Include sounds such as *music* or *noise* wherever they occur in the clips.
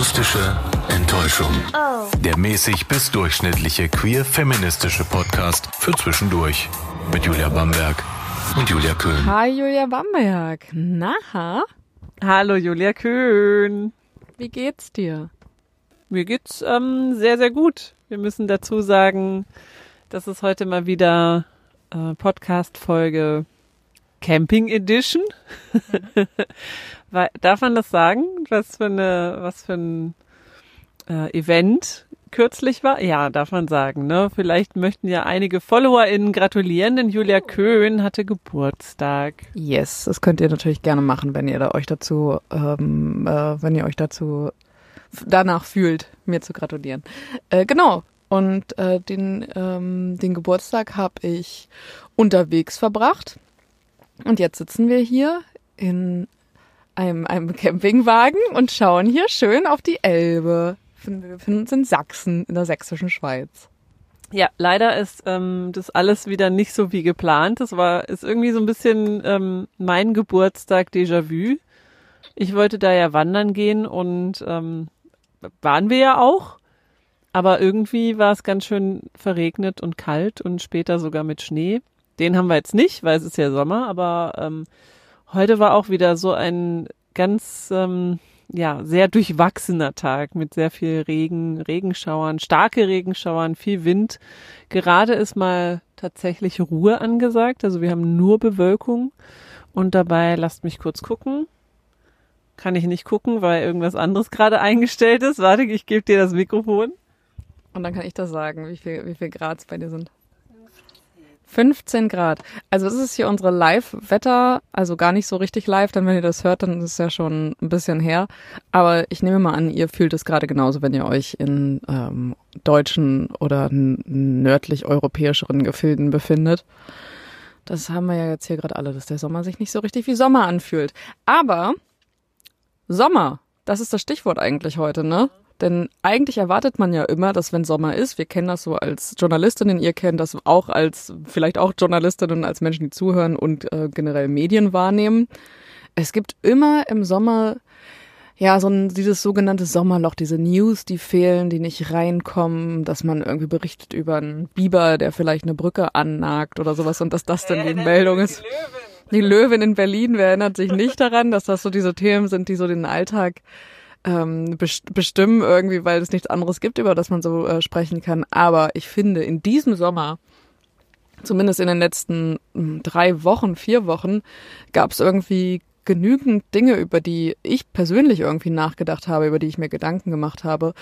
Akustische Enttäuschung. Oh. Der mäßig bis durchschnittliche queer-feministische Podcast für zwischendurch. Mit Julia Bamberg und Julia Köhn. Hi Julia Bamberg. Na, Hallo Julia Köhn. wie geht's dir? Mir geht's ähm, sehr, sehr gut. Wir müssen dazu sagen, das ist heute mal wieder äh, Podcast-Folge Camping Edition. Weil- *laughs* *laughs* Darf man das sagen? Was für eine, was für ein äh, Event kürzlich war? Ja, darf man sagen. Ne? Vielleicht möchten ja einige FollowerInnen gratulieren, denn Julia Köhn hatte Geburtstag. Yes, das könnt ihr natürlich gerne machen, wenn ihr da euch dazu, ähm, äh, wenn ihr euch dazu danach fühlt, mir zu gratulieren. Äh, genau. Und äh, den, ähm, den Geburtstag habe ich unterwegs verbracht. Und jetzt sitzen wir hier in einem, einem Campingwagen und schauen hier schön auf die Elbe. Wir befinden uns in Sachsen, in der sächsischen Schweiz. Ja, leider ist ähm, das alles wieder nicht so wie geplant. Das war ist irgendwie so ein bisschen ähm, mein Geburtstag Déjà-vu. Ich wollte da ja wandern gehen und ähm, waren wir ja auch. Aber irgendwie war es ganz schön verregnet und kalt und später sogar mit Schnee. Den haben wir jetzt nicht, weil es ist ja Sommer. Aber ähm, heute war auch wieder so ein ganz ähm, ja, sehr durchwachsener Tag mit sehr viel Regen, Regenschauern, starke Regenschauern, viel Wind. Gerade ist mal tatsächlich Ruhe angesagt, also wir haben nur Bewölkung und dabei lasst mich kurz gucken. Kann ich nicht gucken, weil irgendwas anderes gerade eingestellt ist. Warte, ich gebe dir das Mikrofon. Und dann kann ich das sagen, wie viel, wie viel Grad es bei dir sind. 15 Grad. Also das ist hier unsere Live-Wetter, also gar nicht so richtig live, denn wenn ihr das hört, dann ist es ja schon ein bisschen her. Aber ich nehme mal an, ihr fühlt es gerade genauso, wenn ihr euch in ähm, deutschen oder nördlich europäischeren Gefilden befindet. Das haben wir ja jetzt hier gerade alle, dass der Sommer sich nicht so richtig wie Sommer anfühlt. Aber Sommer, das ist das Stichwort eigentlich heute, ne? Denn eigentlich erwartet man ja immer, dass wenn Sommer ist, wir kennen das so als Journalistinnen, ihr kennt das auch als, vielleicht auch Journalistinnen, als Menschen, die zuhören und äh, generell Medien wahrnehmen. Es gibt immer im Sommer ja, so ein, dieses sogenannte Sommerloch, diese News, die fehlen, die nicht reinkommen, dass man irgendwie berichtet über einen Biber, der vielleicht eine Brücke annagt oder sowas und dass das dann die Meldung ist. Die Löwin in Berlin, wer erinnert sich nicht daran, dass das so diese Themen sind, die so den Alltag ähm, best- bestimmen irgendwie, weil es nichts anderes gibt, über das man so äh, sprechen kann. Aber ich finde, in diesem Sommer, zumindest in den letzten mh, drei Wochen, vier Wochen, gab es irgendwie genügend Dinge, über die ich persönlich irgendwie nachgedacht habe, über die ich mir Gedanken gemacht habe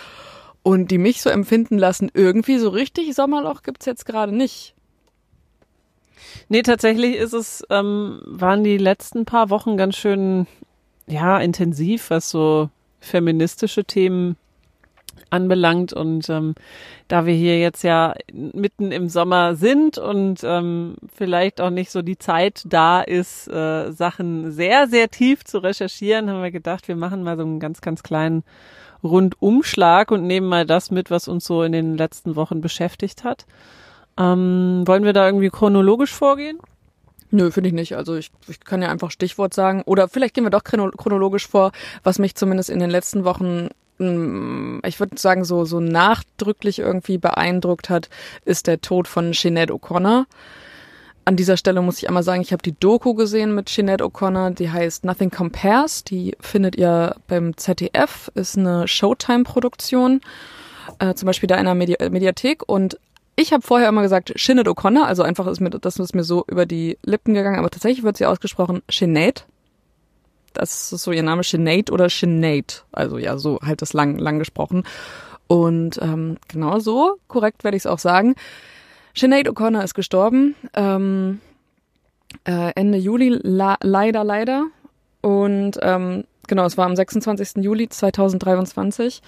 und die mich so empfinden lassen, irgendwie so richtig Sommerloch gibt's jetzt gerade nicht. Nee, tatsächlich ist es, ähm, waren die letzten paar Wochen ganz schön, ja, intensiv, was so feministische Themen anbelangt. Und ähm, da wir hier jetzt ja mitten im Sommer sind und ähm, vielleicht auch nicht so die Zeit da ist, äh, Sachen sehr, sehr tief zu recherchieren, haben wir gedacht, wir machen mal so einen ganz, ganz kleinen Rundumschlag und nehmen mal das mit, was uns so in den letzten Wochen beschäftigt hat. Ähm, wollen wir da irgendwie chronologisch vorgehen? Nö, finde ich nicht. Also ich, ich kann ja einfach Stichwort sagen. Oder vielleicht gehen wir doch chrono- chronologisch vor, was mich zumindest in den letzten Wochen, mm, ich würde sagen, so, so nachdrücklich irgendwie beeindruckt hat, ist der Tod von Sinead O'Connor. An dieser Stelle muss ich einmal sagen, ich habe die Doku gesehen mit Sinead O'Connor, die heißt Nothing Compares. Die findet ihr beim ZDF, ist eine Showtime-Produktion, äh, zum Beispiel da in einer Medi Mediathek. Und ich habe vorher immer gesagt Sinead O'Connor, also einfach ist mir das ist mir so über die Lippen gegangen, aber tatsächlich wird sie ausgesprochen Sinead. Das ist so ihr Name Sinead oder Sinead, also ja so halt das lang lang gesprochen. Und ähm, genau so korrekt werde ich es auch sagen. Sinead O'Connor ist gestorben ähm, äh, Ende Juli, la leider leider. Und ähm, genau, es war am 26. Juli 2023.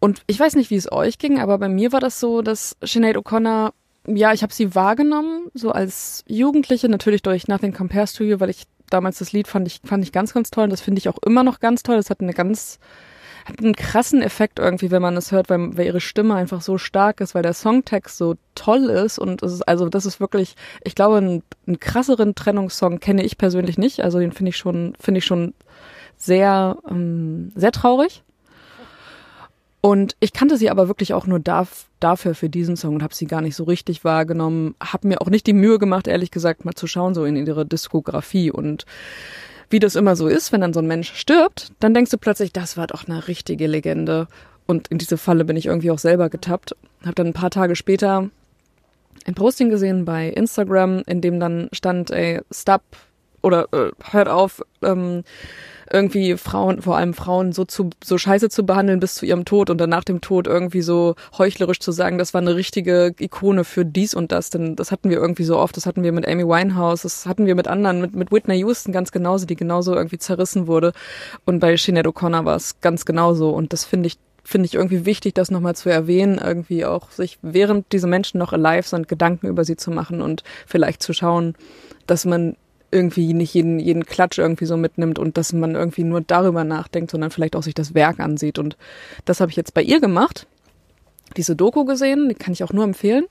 Und ich weiß nicht, wie es euch ging, aber bei mir war das so, dass Sinead O'Connor, ja, ich habe sie wahrgenommen, so als Jugendliche, natürlich durch Nothing Compares to You, weil ich damals das Lied fand ich, fand ich ganz, ganz toll und das finde ich auch immer noch ganz toll. Das hat eine ganz, hat einen krassen Effekt irgendwie, wenn man es hört, weil, weil ihre Stimme einfach so stark ist, weil der Songtext so toll ist und es ist, also das ist wirklich, ich glaube, einen, einen krasseren Trennungssong kenne ich persönlich nicht. Also den finde ich schon, finde ich schon sehr, ähm, sehr traurig. Und ich kannte sie aber wirklich auch nur darf, dafür für diesen Song und habe sie gar nicht so richtig wahrgenommen. Habe mir auch nicht die Mühe gemacht, ehrlich gesagt, mal zu schauen so in ihre Diskografie und wie das immer so ist, wenn dann so ein Mensch stirbt, dann denkst du plötzlich, das war doch eine richtige Legende. Und in diese Falle bin ich irgendwie auch selber getappt. Habe dann ein paar Tage später ein Posting gesehen bei Instagram, in dem dann stand, ey, stop oder äh, hört auf, ähm, irgendwie Frauen, vor allem Frauen, so zu so scheiße zu behandeln bis zu ihrem Tod und dann nach dem Tod irgendwie so heuchlerisch zu sagen, das war eine richtige Ikone für dies und das. Denn das hatten wir irgendwie so oft, das hatten wir mit Amy Winehouse, das hatten wir mit anderen, mit, mit Whitney Houston ganz genauso, die genauso irgendwie zerrissen wurde. Und bei Sinead O'Connor war es ganz genauso. Und das finde ich finde ich irgendwie wichtig, das nochmal zu erwähnen, irgendwie auch sich, während diese Menschen noch alive sind, Gedanken über sie zu machen und vielleicht zu schauen, dass man irgendwie nicht jeden, jeden Klatsch irgendwie so mitnimmt und dass man irgendwie nur darüber nachdenkt, sondern vielleicht auch sich das Werk ansieht. Und das habe ich jetzt bei ihr gemacht. Diese Doku gesehen, die kann ich auch nur empfehlen.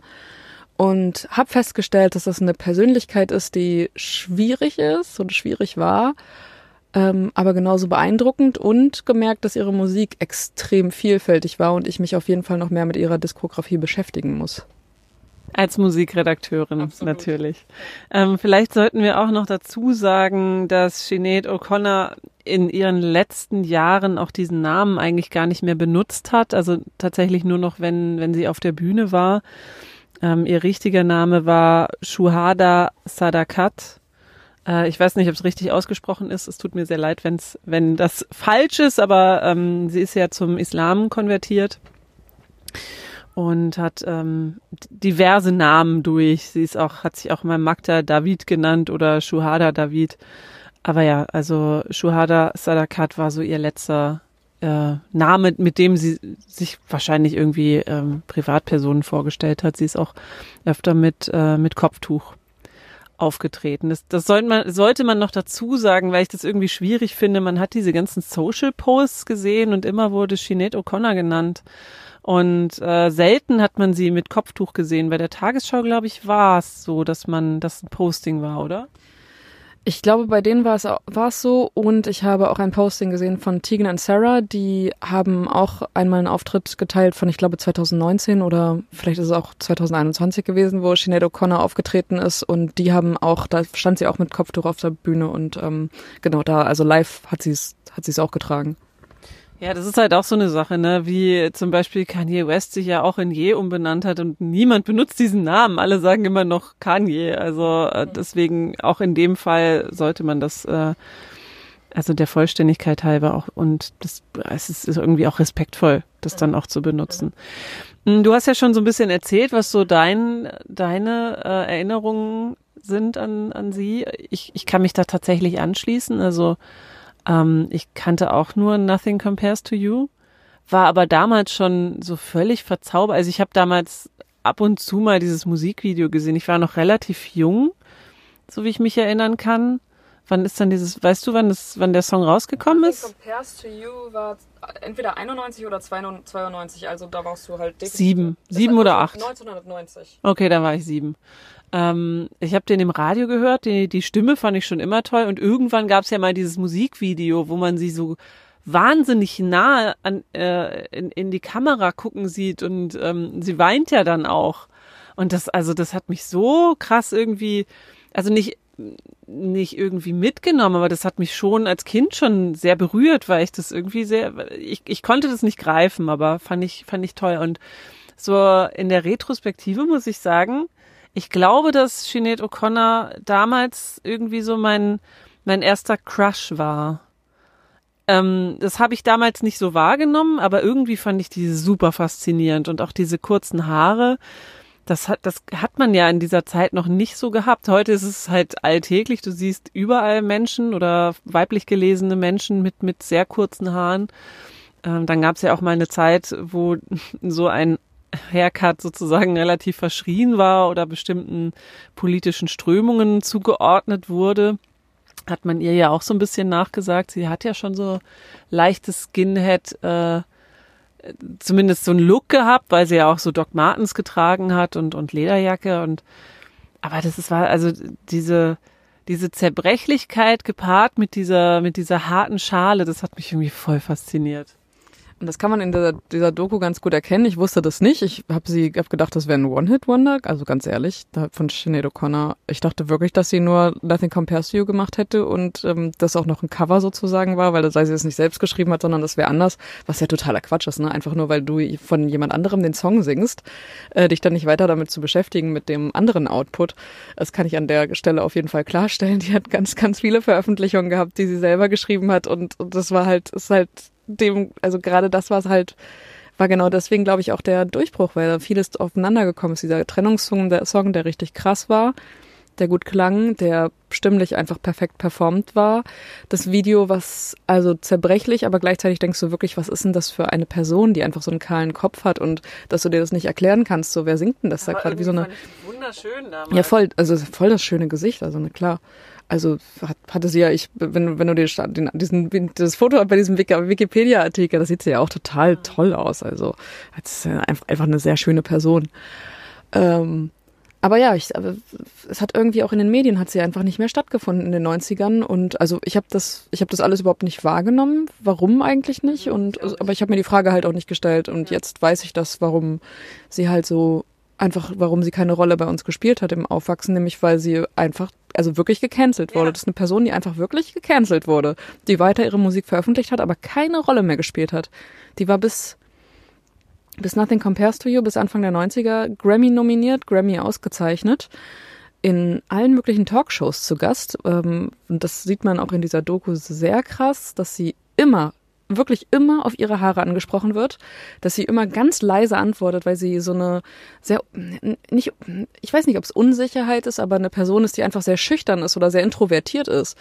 Und habe festgestellt, dass das eine Persönlichkeit ist, die schwierig ist und schwierig war ähm, aber genauso beeindruckend und gemerkt, dass ihre Musik extrem vielfältig war und ich mich auf jeden Fall noch mehr mit ihrer Diskografie beschäftigen muss. Als Musikredakteurin Absolut. natürlich. Ähm, vielleicht sollten wir auch noch dazu sagen, dass Sinead O'Connor in ihren letzten Jahren auch diesen Namen eigentlich gar nicht mehr benutzt hat. Also tatsächlich nur noch, wenn, wenn sie auf der Bühne war. Ähm, ihr richtiger Name war Shuhada Sadakat äh, ich weiß nicht, ob es richtig ausgesprochen ist. Es tut mir sehr leid, wenn's, wenn das falsch ist, aber ähm, sie ist ja zum Islam konvertiert und hat ähm, diverse Namen durch. Sie ist auch, hat sich auch mal Magda David genannt oder Shuhada David. Aber ja, also Shuhada Sadakat war so ihr letzter äh, Name, mit dem sie sich wahrscheinlich irgendwie ähm, Privatpersonen vorgestellt hat. Sie ist auch öfter mit, äh, mit Kopftuch aufgetreten. Das, das sollte man, sollte man noch dazu sagen, weil ich das irgendwie schwierig finde. Man hat diese ganzen Social Posts gesehen und immer wurde Sinead O'Connor genannt. Und äh, selten hat man sie mit Kopftuch gesehen. Bei der Tagesschau, glaube ich, war es so, dass man das ein Posting war, oder? Ich glaube, bei denen war es, war es so und ich habe auch ein Posting gesehen von Tegan und Sarah, die haben auch einmal einen Auftritt geteilt von, ich glaube, 2019 oder vielleicht ist es auch 2021 gewesen, wo Sinead O'Connor aufgetreten ist und die haben auch, da stand sie auch mit Kopftuch auf der Bühne und ähm, genau da, also live hat sie es hat sie es auch getragen. Ja, das ist halt auch so eine Sache, ne? Wie zum Beispiel Kanye West sich ja auch in Ye umbenannt hat und niemand benutzt diesen Namen. Alle sagen immer noch Kanye. Also äh, deswegen auch in dem Fall sollte man das, äh, also der Vollständigkeit halber auch und das, es ist irgendwie auch respektvoll, das dann auch zu benutzen. Hm, du hast ja schon so ein bisschen erzählt, was so dein, deine äh, Erinnerungen sind an, an sie. Ich, ich kann mich da tatsächlich anschließen. Also ähm, ich kannte auch nur Nothing Compares to You, war aber damals schon so völlig verzaubert. Also ich habe damals ab und zu mal dieses Musikvideo gesehen. Ich war noch relativ jung, so wie ich mich erinnern kann. Wann ist dann dieses, weißt du, wann das, wann der Song rausgekommen ist? Nothing Compares to You war entweder 91 oder 92, also da warst du halt Sieben, sieben oder acht? 1990. Okay, da war ich sieben. Ähm, ich habe den im Radio gehört, die, die Stimme fand ich schon immer toll und irgendwann gab es ja mal dieses Musikvideo, wo man sie so wahnsinnig nah an, äh, in, in die Kamera gucken sieht und ähm, sie weint ja dann auch. Und das, also das hat mich so krass irgendwie, also nicht nicht irgendwie mitgenommen, aber das hat mich schon als Kind schon sehr berührt, weil ich das irgendwie sehr, ich, ich konnte das nicht greifen, aber fand ich, fand ich toll. Und so in der Retrospektive muss ich sagen, ich glaube, dass Sinead O'Connor damals irgendwie so mein, mein erster Crush war. Ähm, das habe ich damals nicht so wahrgenommen, aber irgendwie fand ich die super faszinierend und auch diese kurzen Haare. Das hat, das hat man ja in dieser Zeit noch nicht so gehabt. Heute ist es halt alltäglich. Du siehst überall Menschen oder weiblich gelesene Menschen mit, mit sehr kurzen Haaren. Ähm, dann gab es ja auch mal eine Zeit, wo *laughs* so ein Haircut sozusagen relativ verschrien war oder bestimmten politischen Strömungen zugeordnet wurde, hat man ihr ja auch so ein bisschen nachgesagt. Sie hat ja schon so leichtes Skinhead, äh, zumindest so einen Look gehabt, weil sie ja auch so Doc Martens getragen hat und, und Lederjacke und aber das ist war also diese diese Zerbrechlichkeit gepaart mit dieser mit dieser harten Schale, das hat mich irgendwie voll fasziniert. Und das kann man in dieser, dieser Doku ganz gut erkennen. Ich wusste das nicht. Ich habe sie hab gedacht, das wäre ein One-Hit-Wonder. Also ganz ehrlich, von Sinead O'Connor. Ich dachte wirklich, dass sie nur Nothing Compares to You gemacht hätte und ähm, das auch noch ein Cover sozusagen war, weil das sei sie es nicht selbst geschrieben hat, sondern das wäre anders. Was ja totaler Quatsch ist, ne? Einfach nur, weil du von jemand anderem den Song singst, äh, dich dann nicht weiter damit zu beschäftigen mit dem anderen Output. Das kann ich an der Stelle auf jeden Fall klarstellen. Die hat ganz, ganz viele Veröffentlichungen gehabt, die sie selber geschrieben hat und, und das war halt, ist halt dem, also gerade das war es halt, war genau deswegen, glaube ich, auch der Durchbruch, weil da vieles aufeinander gekommen ist. Dieser Trennungssong, der Song, der richtig krass war, der gut klang, der stimmlich einfach perfekt performt war. Das Video, was also zerbrechlich, aber gleichzeitig denkst du wirklich, was ist denn das für eine Person, die einfach so einen kahlen Kopf hat und dass du dir das nicht erklären kannst, so wer singt denn das aber da gerade wie so eine wunderschön damals. Ja, voll, also voll das schöne Gesicht, also ne, klar. Also hat, hatte sie ja, ich, wenn, wenn du dir den, diesen, das Foto bei diesem Wikipedia-Artikel, das sieht sie ja auch total toll aus. Also als einfach, einfach eine sehr schöne Person. Ähm, aber ja, ich, aber es hat irgendwie auch in den Medien hat sie einfach nicht mehr stattgefunden in den 90ern und also ich habe das ich habe das alles überhaupt nicht wahrgenommen, warum eigentlich nicht? Und aber ich habe mir die Frage halt auch nicht gestellt. Und jetzt weiß ich das, warum sie halt so einfach, warum sie keine Rolle bei uns gespielt hat im Aufwachsen, nämlich weil sie einfach, also wirklich gecancelt wurde. Ja. Das ist eine Person, die einfach wirklich gecancelt wurde, die weiter ihre Musik veröffentlicht hat, aber keine Rolle mehr gespielt hat. Die war bis, bis Nothing Compares to You, bis Anfang der 90er Grammy nominiert, Grammy ausgezeichnet, in allen möglichen Talkshows zu Gast. Ähm, und das sieht man auch in dieser Doku sehr krass, dass sie immer wirklich immer auf ihre Haare angesprochen wird, dass sie immer ganz leise antwortet, weil sie so eine sehr nicht ich weiß nicht, ob es Unsicherheit ist, aber eine Person ist, die einfach sehr schüchtern ist oder sehr introvertiert ist.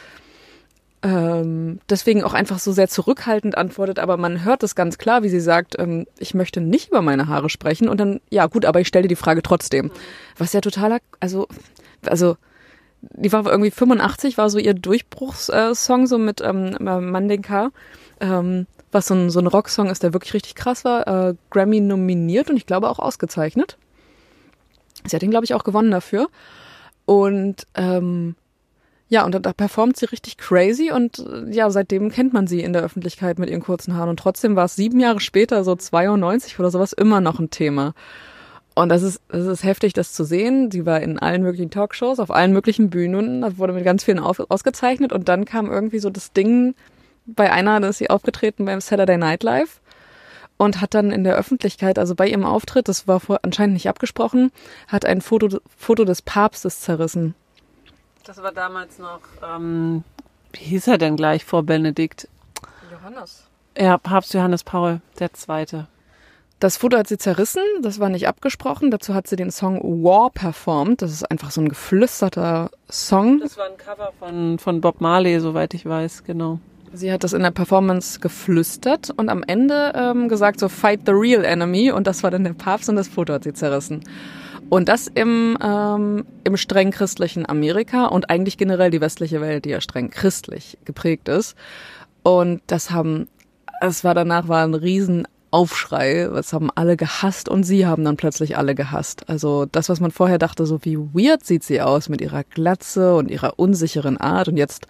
Ähm, deswegen auch einfach so sehr zurückhaltend antwortet, aber man hört es ganz klar, wie sie sagt, ähm, ich möchte nicht über meine Haare sprechen. Und dann ja gut, aber ich stelle die Frage trotzdem, was ja totaler also also die war irgendwie 85 war so ihr Durchbruchssong so mit ähm, Mandinka ähm, was so ein, so ein Rocksong ist, der wirklich richtig krass war, äh, Grammy nominiert und ich glaube auch ausgezeichnet. Sie hat ihn, glaube ich, auch gewonnen dafür. Und ähm, ja, und da, da performt sie richtig crazy und äh, ja, seitdem kennt man sie in der Öffentlichkeit mit ihren kurzen Haaren. Und trotzdem war es sieben Jahre später, so 92 oder sowas, immer noch ein Thema. Und das ist, das ist heftig, das zu sehen. Sie war in allen möglichen Talkshows, auf allen möglichen Bühnen, wurde mit ganz vielen auf, ausgezeichnet und dann kam irgendwie so das Ding, bei einer, da ist sie aufgetreten beim Saturday Night Live und hat dann in der Öffentlichkeit, also bei ihrem Auftritt, das war vor, anscheinend nicht abgesprochen, hat ein Foto, Foto des Papstes zerrissen. Das war damals noch, ähm, wie hieß er denn gleich vor Benedikt? Johannes. Ja, Papst Johannes Paul, der Zweite. Das Foto hat sie zerrissen, das war nicht abgesprochen. Dazu hat sie den Song War performt. Das ist einfach so ein geflüsterter Song. Das war ein Cover von, von Bob Marley, soweit ich weiß, genau. Sie hat das in der Performance geflüstert und am Ende ähm, gesagt so Fight the real enemy und das war dann der Papst und das Foto hat sie zerrissen. Und das im, ähm, im streng christlichen Amerika und eigentlich generell die westliche Welt, die ja streng christlich geprägt ist. Und das haben, es war danach war ein riesen Aufschrei, das haben alle gehasst und sie haben dann plötzlich alle gehasst. Also das, was man vorher dachte, so wie weird sieht sie aus mit ihrer Glatze und ihrer unsicheren Art und jetzt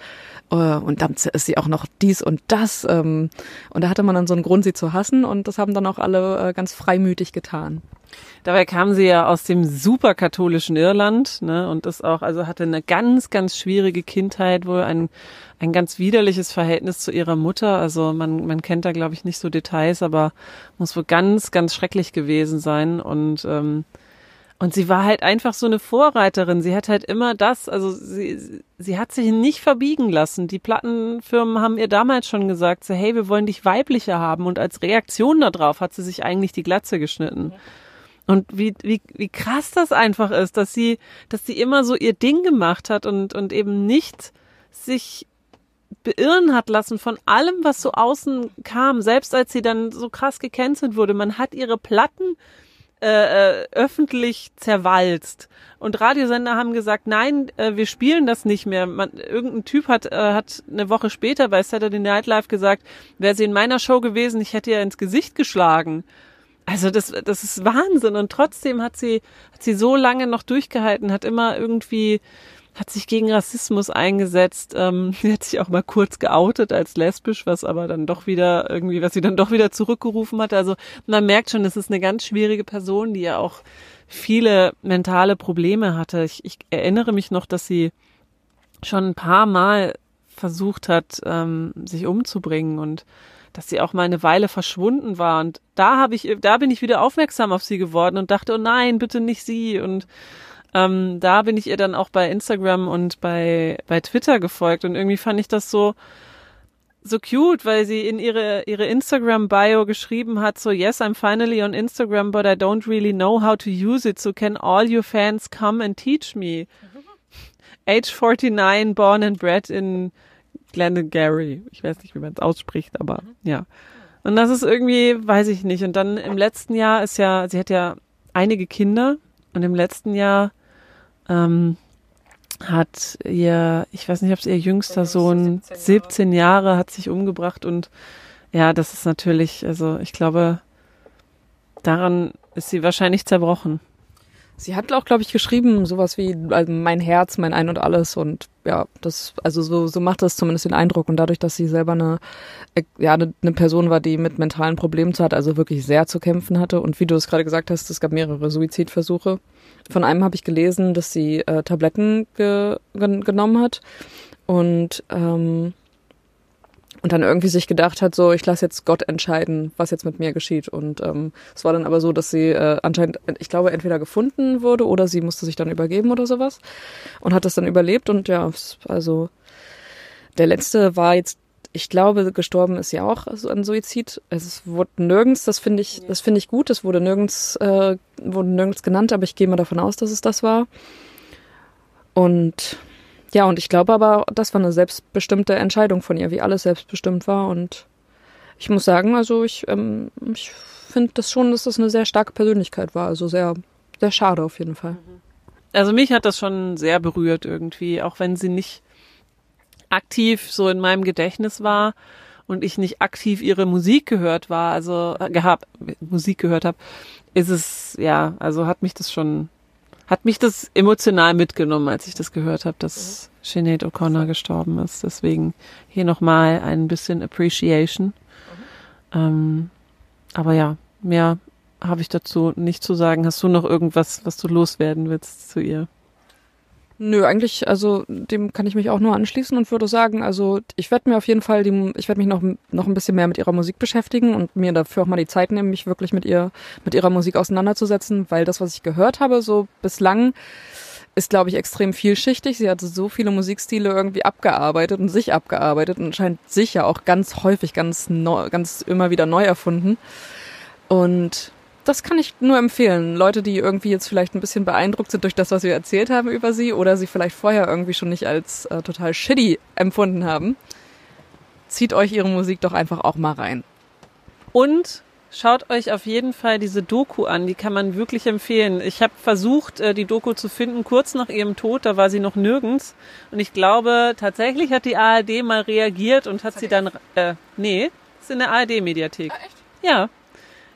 äh, und dann ist sie auch noch dies und das ähm, und da hatte man dann so einen Grund, sie zu hassen und das haben dann auch alle äh, ganz freimütig getan. Dabei kam sie ja aus dem superkatholischen Irland, ne, und ist auch, also hatte eine ganz, ganz schwierige Kindheit, wohl ein, ein ganz widerliches Verhältnis zu ihrer Mutter. Also man, man kennt da, glaube ich, nicht so Details, aber muss wohl ganz, ganz schrecklich gewesen sein. Und, ähm, und sie war halt einfach so eine Vorreiterin. Sie hat halt immer das, also sie, sie hat sich nicht verbiegen lassen. Die Plattenfirmen haben ihr damals schon gesagt, so, hey, wir wollen dich weiblicher haben. Und als Reaktion darauf hat sie sich eigentlich die Glatze geschnitten. Und wie, wie, wie krass das einfach ist, dass sie, dass sie immer so ihr Ding gemacht hat und, und eben nicht sich beirren hat lassen von allem, was so außen kam. Selbst als sie dann so krass gecancelt wurde, man hat ihre Platten äh, äh, öffentlich zerwalzt. Und Radiosender haben gesagt, nein, äh, wir spielen das nicht mehr. Man, irgendein Typ hat, äh, hat eine Woche später bei Saturday Night Live gesagt, wäre sie in meiner Show gewesen, ich hätte ihr ins Gesicht geschlagen. Also das, das ist Wahnsinn. Und trotzdem hat sie, hat sie so lange noch durchgehalten, hat immer irgendwie hat sich gegen Rassismus eingesetzt. Ähm, *laughs* sie hat sich auch mal kurz geoutet als lesbisch, was aber dann doch wieder irgendwie, was sie dann doch wieder zurückgerufen hat. Also man merkt schon, es ist eine ganz schwierige Person, die ja auch viele mentale Probleme hatte. Ich, ich erinnere mich noch, dass sie schon ein paar Mal versucht hat, ähm, sich umzubringen und dass sie auch mal eine Weile verschwunden war. Und da habe ich, da bin ich wieder aufmerksam auf sie geworden und dachte, oh nein, bitte nicht sie. Und ähm, da bin ich ihr dann auch bei Instagram und bei, bei Twitter gefolgt. Und irgendwie fand ich das so, so cute, weil sie in ihre, ihre Instagram-Bio geschrieben hat, so, yes, I'm finally on Instagram, but I don't really know how to use it, so can all your fans come and teach me? Age 49, born and bred in Glengarry. Ich weiß nicht, wie man es ausspricht, aber ja. Und das ist irgendwie, weiß ich nicht. Und dann im letzten Jahr ist ja, sie hat ja einige Kinder und im letzten Jahr ähm, hat ihr, ich weiß nicht, ob es ihr jüngster Sohn 17 Jahre hat sich umgebracht und ja, das ist natürlich, also ich glaube, daran ist sie wahrscheinlich zerbrochen. Sie hat auch, glaube ich, geschrieben, sowas wie also mein Herz, mein Ein und alles und ja, das, also so, so macht das zumindest den Eindruck und dadurch, dass sie selber eine, ja, eine, eine Person war, die mit mentalen Problemen zu hat, also wirklich sehr zu kämpfen hatte und wie du es gerade gesagt hast, es gab mehrere Suizidversuche. Von einem habe ich gelesen, dass sie äh, Tabletten ge genommen hat und ähm, und dann irgendwie sich gedacht hat, so ich lasse jetzt Gott entscheiden, was jetzt mit mir geschieht. Und ähm, es war dann aber so, dass sie äh, anscheinend, ich glaube, entweder gefunden wurde oder sie musste sich dann übergeben oder sowas und hat das dann überlebt. Und ja, also der letzte war jetzt, ich glaube, gestorben ist ja auch an Suizid. Es wurde nirgends, das finde ich, das finde ich gut. Es wurde nirgends, äh, wurde nirgends genannt, aber ich gehe mal davon aus, dass es das war. Und ja, und ich glaube aber, das war eine selbstbestimmte Entscheidung von ihr, wie alles selbstbestimmt war. Und ich muss sagen, also ich, ähm, ich finde das schon, dass das eine sehr starke Persönlichkeit war. Also sehr, sehr schade auf jeden Fall. Also mich hat das schon sehr berührt irgendwie, auch wenn sie nicht aktiv so in meinem Gedächtnis war und ich nicht aktiv ihre Musik gehört war, also äh, gehabt, Musik gehört habe, ist es, ja, also hat mich das schon hat mich das emotional mitgenommen, als ich das gehört habe, dass mhm. Sinead O'Connor gestorben ist. Deswegen hier nochmal ein bisschen Appreciation. Mhm. Ähm, aber ja, mehr habe ich dazu nicht zu sagen. Hast du noch irgendwas, was du loswerden willst zu ihr? Nö, eigentlich, also dem kann ich mich auch nur anschließen und würde sagen, also ich werde mir auf jeden Fall, die, ich werde mich noch, noch ein bisschen mehr mit ihrer Musik beschäftigen und mir dafür auch mal die Zeit nehmen, mich wirklich mit ihr, mit ihrer Musik auseinanderzusetzen, weil das, was ich gehört habe, so bislang, ist, glaube ich, extrem vielschichtig. Sie hat so viele Musikstile irgendwie abgearbeitet und sich abgearbeitet und scheint sich ja auch ganz häufig ganz neu, ganz immer wieder neu erfunden. Und das kann ich nur empfehlen. Leute, die irgendwie jetzt vielleicht ein bisschen beeindruckt sind durch das, was wir erzählt haben über sie oder sie vielleicht vorher irgendwie schon nicht als äh, total shitty empfunden haben, zieht euch ihre Musik doch einfach auch mal rein. Und schaut euch auf jeden Fall diese Doku an, die kann man wirklich empfehlen. Ich habe versucht, äh, die Doku zu finden, kurz nach ihrem Tod, da war sie noch nirgends. Und ich glaube, tatsächlich hat die ARD mal reagiert und hat sie dann, äh, nee, ist in der ARD-Mediathek. Ah, echt? Ja,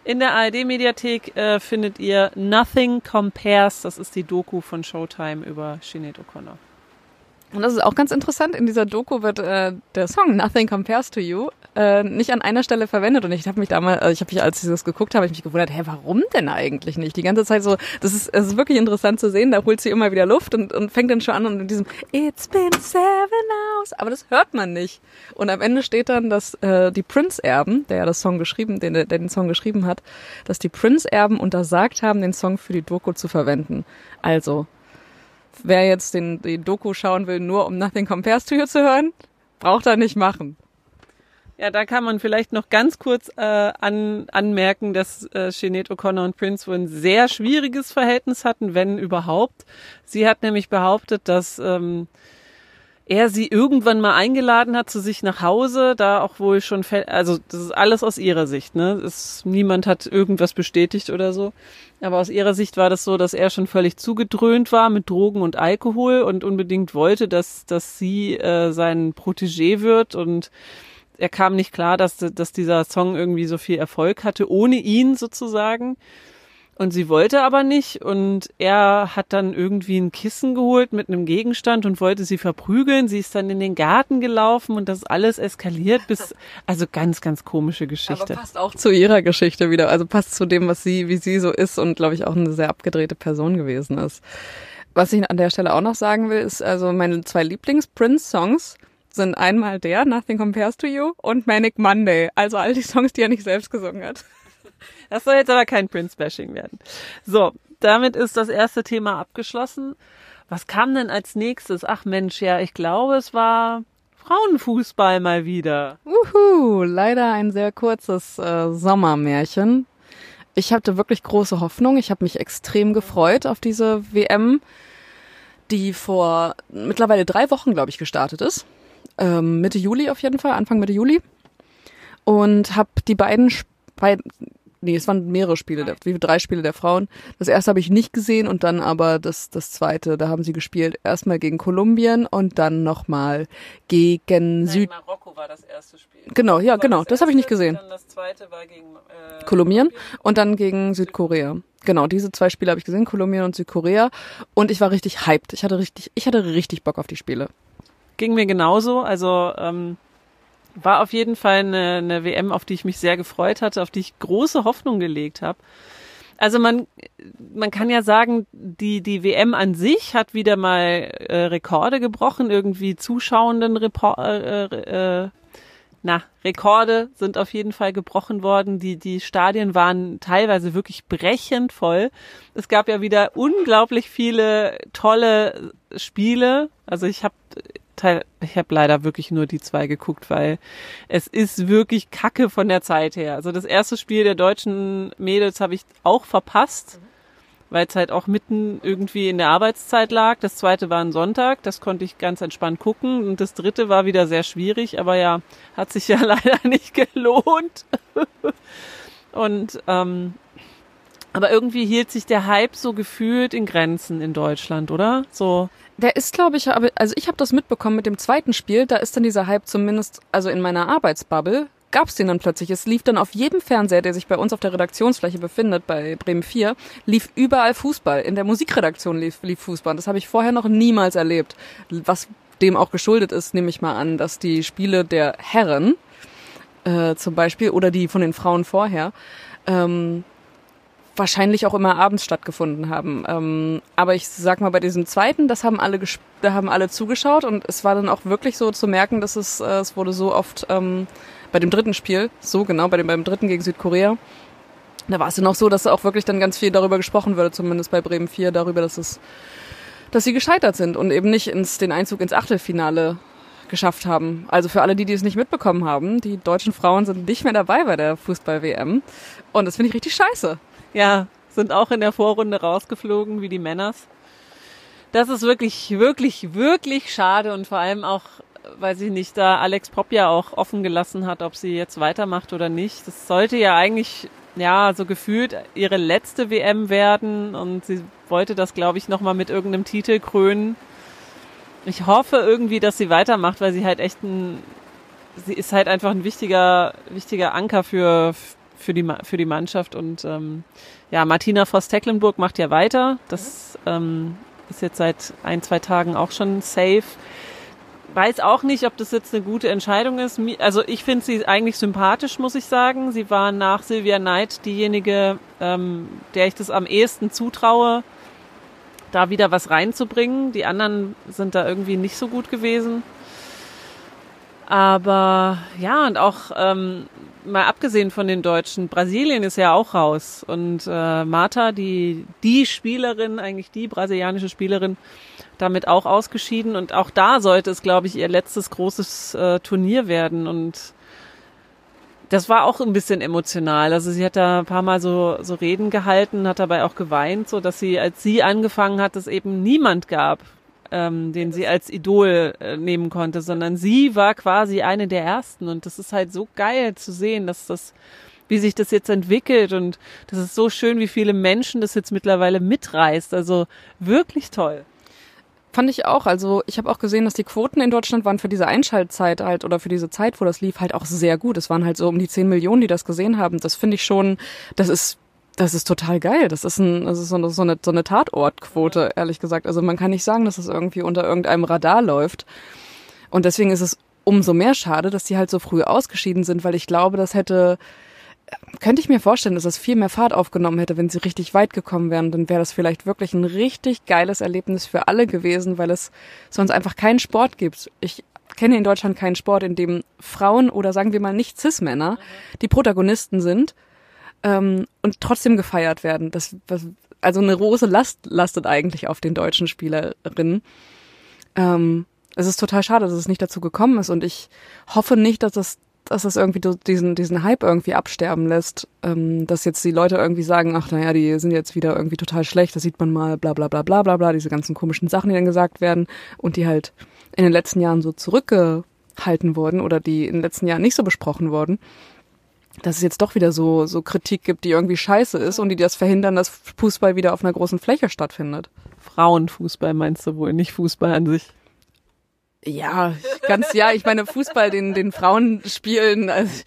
in der ARD-Mediathek äh, findet ihr Nothing Compares. Das ist die Doku von Showtime über Sinead O'Connor. Und das ist auch ganz interessant. In dieser Doku wird äh, der Song Nothing Compares to You äh, nicht an einer Stelle verwendet. Und ich habe mich damals, also ich habe mich, als ich das geguckt habe, ich mich gewundert, hä, warum denn eigentlich nicht? Die ganze Zeit so, das ist, es ist wirklich interessant zu sehen. Da holt sie immer wieder Luft und, und fängt dann schon an und in diesem It's been seven hours. Aber das hört man nicht. Und am Ende steht dann, dass äh, die Prince-Erben, der ja das Song geschrieben, den, der den Song geschrieben hat, dass die Prince-Erben untersagt haben, den Song für die Doku zu verwenden. Also wer jetzt den, den Doku schauen will, nur um Nothing Compares to You zu hören, braucht er nicht machen. Ja, da kann man vielleicht noch ganz kurz äh, an, anmerken, dass äh, Sinead O'Connor und Prince ein sehr schwieriges Verhältnis hatten, wenn überhaupt. Sie hat nämlich behauptet, dass ähm, er sie irgendwann mal eingeladen hat zu sich nach Hause, da auch wohl schon, also das ist alles aus ihrer Sicht, ne? Es, niemand hat irgendwas bestätigt oder so. Aber aus ihrer Sicht war das so, dass er schon völlig zugedröhnt war mit Drogen und Alkohol und unbedingt wollte, dass, dass sie äh, sein Protégé wird und er kam nicht klar, dass, dass dieser Song irgendwie so viel Erfolg hatte, ohne ihn sozusagen. Und sie wollte aber nicht und er hat dann irgendwie ein Kissen geholt mit einem Gegenstand und wollte sie verprügeln. Sie ist dann in den Garten gelaufen und das alles eskaliert bis, *laughs* also ganz, ganz komische Geschichte. Aber passt auch zu ihrer Geschichte wieder. Also passt zu dem, was sie, wie sie so ist und glaube ich auch eine sehr abgedrehte Person gewesen ist. Was ich an der Stelle auch noch sagen will, ist also meine zwei Lieblings-Prince-Songs sind einmal der Nothing Compares to You und Manic Monday. Also all die Songs, die er nicht selbst gesungen hat. Das soll jetzt aber kein Prince-Bashing werden. So, damit ist das erste Thema abgeschlossen. Was kam denn als nächstes? Ach Mensch, ja, ich glaube, es war Frauenfußball mal wieder. Uhu, leider ein sehr kurzes äh, Sommermärchen. Ich hatte wirklich große Hoffnung. Ich habe mich extrem gefreut auf diese WM, die vor mittlerweile drei Wochen, glaube ich, gestartet ist. Ähm, Mitte Juli auf jeden Fall, Anfang Mitte Juli. Und habe die beiden, beiden nee, es waren mehrere Spiele, der, wie drei Spiele der Frauen. Das erste habe ich nicht gesehen und dann aber das, das zweite, da haben sie gespielt. Erstmal gegen Kolumbien und dann nochmal gegen Nein, Süd. Marokko war das erste Spiel. Genau, ja, genau, das, das habe ich nicht gesehen. Dann das zweite war gegen äh, Kolumbien und dann gegen Südkorea. Genau, diese zwei Spiele habe ich gesehen, Kolumbien und Südkorea. Und ich war richtig hyped. Ich hatte richtig, ich hatte richtig Bock auf die Spiele. Ging mir genauso. Also ähm, war auf jeden Fall eine, eine WM, auf die ich mich sehr gefreut hatte, auf die ich große Hoffnung gelegt habe. Also man, man kann ja sagen, die, die WM an sich hat wieder mal äh, Rekorde gebrochen, irgendwie zuschauenden Repor äh, äh, na, Rekorde sind auf jeden Fall gebrochen worden. Die, die Stadien waren teilweise wirklich brechend voll. Es gab ja wieder unglaublich viele tolle Spiele. Also ich habe Teil, ich habe leider wirklich nur die zwei geguckt, weil es ist wirklich Kacke von der Zeit her. Also das erste Spiel der deutschen Mädels habe ich auch verpasst, weil es halt auch mitten irgendwie in der Arbeitszeit lag. Das zweite war ein Sonntag, das konnte ich ganz entspannt gucken. Und das dritte war wieder sehr schwierig, aber ja, hat sich *laughs* ja leider nicht gelohnt. *laughs* Und ähm, aber irgendwie hielt sich der Hype so gefühlt in Grenzen in Deutschland, oder? So. Der ist, glaube ich, aber also ich habe das mitbekommen mit dem zweiten Spiel. Da ist dann dieser Hype zumindest, also in meiner Arbeitsbubble gab's den dann plötzlich. Es lief dann auf jedem Fernseher, der sich bei uns auf der Redaktionsfläche befindet, bei Bremen 4, lief überall Fußball. In der Musikredaktion lief, lief Fußball. Das habe ich vorher noch niemals erlebt. Was dem auch geschuldet ist, nehme ich mal an, dass die Spiele der Herren äh, zum Beispiel oder die von den Frauen vorher ähm, wahrscheinlich auch immer abends stattgefunden haben. Ähm, aber ich sag mal, bei diesem zweiten, das haben alle da haben alle zugeschaut und es war dann auch wirklich so zu merken, dass es, äh, es wurde so oft ähm, bei dem dritten Spiel, so genau, bei dem beim dritten gegen Südkorea, da war es dann auch so, dass auch wirklich dann ganz viel darüber gesprochen wurde, zumindest bei Bremen 4, darüber, dass es, dass sie gescheitert sind und eben nicht ins, den Einzug ins Achtelfinale geschafft haben. Also für alle, die, die es nicht mitbekommen haben, die deutschen Frauen sind nicht mehr dabei bei der Fußball-WM. Und das finde ich richtig scheiße ja, sind auch in der Vorrunde rausgeflogen, wie die Männers. Das ist wirklich, wirklich, wirklich schade und vor allem auch, weil sie nicht da Alex Popp ja auch offen gelassen hat, ob sie jetzt weitermacht oder nicht. Das sollte ja eigentlich, ja, so gefühlt ihre letzte WM werden und sie wollte das, glaube ich, nochmal mit irgendeinem Titel krönen. Ich hoffe irgendwie, dass sie weitermacht, weil sie halt echt ein, sie ist halt einfach ein wichtiger, wichtiger Anker für, für die, für die Mannschaft. Und ähm, ja, Martina Voss-Tecklenburg macht ja weiter. Das ähm, ist jetzt seit ein, zwei Tagen auch schon safe. Weiß auch nicht, ob das jetzt eine gute Entscheidung ist. Also ich finde sie eigentlich sympathisch, muss ich sagen. Sie war nach Silvia Knight diejenige, ähm, der ich das am ehesten zutraue, da wieder was reinzubringen. Die anderen sind da irgendwie nicht so gut gewesen. Aber ja, und auch ähm, mal abgesehen von den Deutschen, Brasilien ist ja auch raus. Und äh, Marta, die, die Spielerin, eigentlich die brasilianische Spielerin, damit auch ausgeschieden. Und auch da sollte es, glaube ich, ihr letztes großes äh, Turnier werden. Und das war auch ein bisschen emotional. Also sie hat da ein paar Mal so, so Reden gehalten, hat dabei auch geweint, so dass sie, als sie angefangen hat, es eben niemand gab, ähm, den sie als Idol äh, nehmen konnte, sondern sie war quasi eine der ersten. Und das ist halt so geil zu sehen, dass das, wie sich das jetzt entwickelt und das ist so schön, wie viele Menschen das jetzt mittlerweile mitreißt. Also wirklich toll. Fand ich auch. Also ich habe auch gesehen, dass die Quoten in Deutschland waren für diese Einschaltzeit halt oder für diese Zeit, wo das lief, halt auch sehr gut. Es waren halt so um die 10 Millionen, die das gesehen haben. Das finde ich schon, das ist Das ist total geil. Das ist, ein, das ist so eine, so eine, Tatortquote, ehrlich gesagt. Also man kann nicht sagen, dass das irgendwie unter irgendeinem Radar läuft. Und deswegen ist es umso mehr schade, dass die halt so früh ausgeschieden sind, weil ich glaube, das hätte, könnte ich mir vorstellen, dass das viel mehr Fahrt aufgenommen hätte, wenn sie richtig weit gekommen wären. Dann wäre das vielleicht wirklich ein richtig geiles Erlebnis für alle gewesen, weil es sonst einfach keinen Sport gibt. Ich kenne in Deutschland keinen Sport, in dem Frauen oder sagen wir mal nicht Cis-Männer die Protagonisten sind ähm, und trotzdem gefeiert werden. Das, das, also eine große Last lastet eigentlich auf den deutschen Spielerinnen. Ähm, es ist total schade, dass es nicht dazu gekommen ist und ich hoffe nicht, dass das dass das irgendwie diesen, diesen Hype irgendwie absterben lässt, ähm, dass jetzt die Leute irgendwie sagen, ach naja, die sind jetzt wieder irgendwie total schlecht, das sieht man mal, bla bla bla bla bla bla, diese ganzen komischen Sachen, die dann gesagt werden und die halt in den letzten Jahren so zurückgehalten wurden oder die in den letzten Jahren nicht so besprochen wurden dass es jetzt doch wieder so, so Kritik gibt, die irgendwie scheiße ist und die das verhindern, dass Fußball wieder auf einer großen Fläche stattfindet. Frauenfußball meinst du wohl, nicht Fußball an sich? Ja, ganz ja, ich meine Fußball, den den Frauen spielen, also,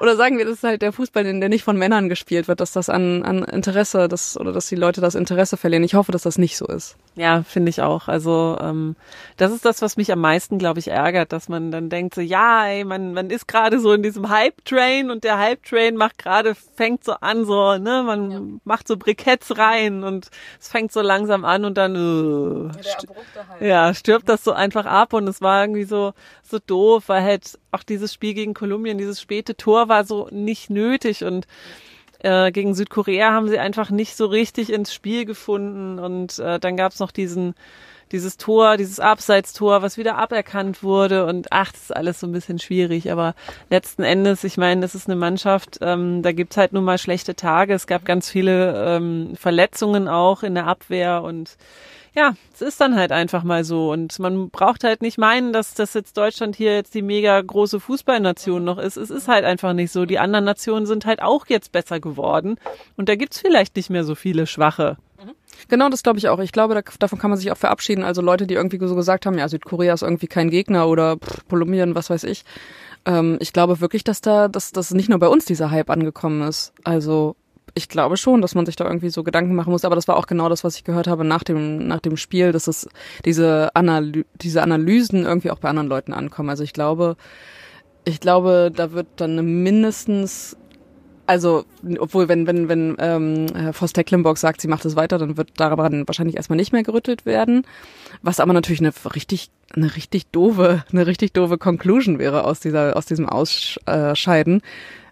oder sagen wir, das ist halt der Fußball, den, der nicht von Männern gespielt wird, dass das an an Interesse, das oder dass die Leute das Interesse verlieren. Ich hoffe, dass das nicht so ist. Ja, finde ich auch. Also ähm, das ist das, was mich am meisten, glaube ich, ärgert, dass man dann denkt so, ja, ey, man man ist gerade so in diesem Hype Train und der Hype Train macht gerade fängt so an so, ne, man ja. macht so Briketts rein und es fängt so langsam an und dann äh, ja, ja, stirbt das so einfach ab ab und es war irgendwie so, so doof, weil halt auch dieses Spiel gegen Kolumbien, dieses späte Tor war so nicht nötig und äh, gegen Südkorea haben sie einfach nicht so richtig ins Spiel gefunden. Und äh, dann gab's noch diesen dieses Tor, dieses Abseitstor, was wieder aberkannt wurde. Und ach, das ist alles so ein bisschen schwierig, aber letzten Endes, ich meine, das ist eine Mannschaft, ähm, da gibt's halt nun mal schlechte Tage, es gab ganz viele ähm, Verletzungen auch in der Abwehr. Und ja, es ist dann halt einfach mal so. Und man braucht halt nicht meinen, dass das jetzt Deutschland hier jetzt die mega große Fußballnation noch ist. Es ist halt einfach nicht so. Die anderen Nationen sind halt auch jetzt besser geworden. Und da gibt's vielleicht nicht mehr so viele Schwache. Genau, das glaube ich auch. Ich glaube, da, davon kann man sich auch verabschieden. Also Leute, die irgendwie so gesagt haben, ja, Südkorea ist irgendwie kein Gegner oder pff, Kolumbien, was weiß ich. Ähm, ich glaube wirklich, dass da, dass, dass nicht nur bei uns dieser Hype angekommen ist. Also ich glaube schon, dass man sich da irgendwie so Gedanken machen muss, aber das war auch genau das, was ich gehört habe nach dem, nach dem Spiel, dass es diese, Analy diese Analysen irgendwie auch bei anderen Leuten ankommen. Also ich glaube, ich glaube, da wird dann mindestens also, obwohl, wenn, wenn, wenn ähm, Voss Tecklenburg sagt, sie macht es weiter, dann wird daran wahrscheinlich erstmal nicht mehr gerüttelt werden. Was aber natürlich eine richtig, eine richtig doofe, eine richtig doofe Conclusion wäre aus dieser, aus diesem Ausscheiden.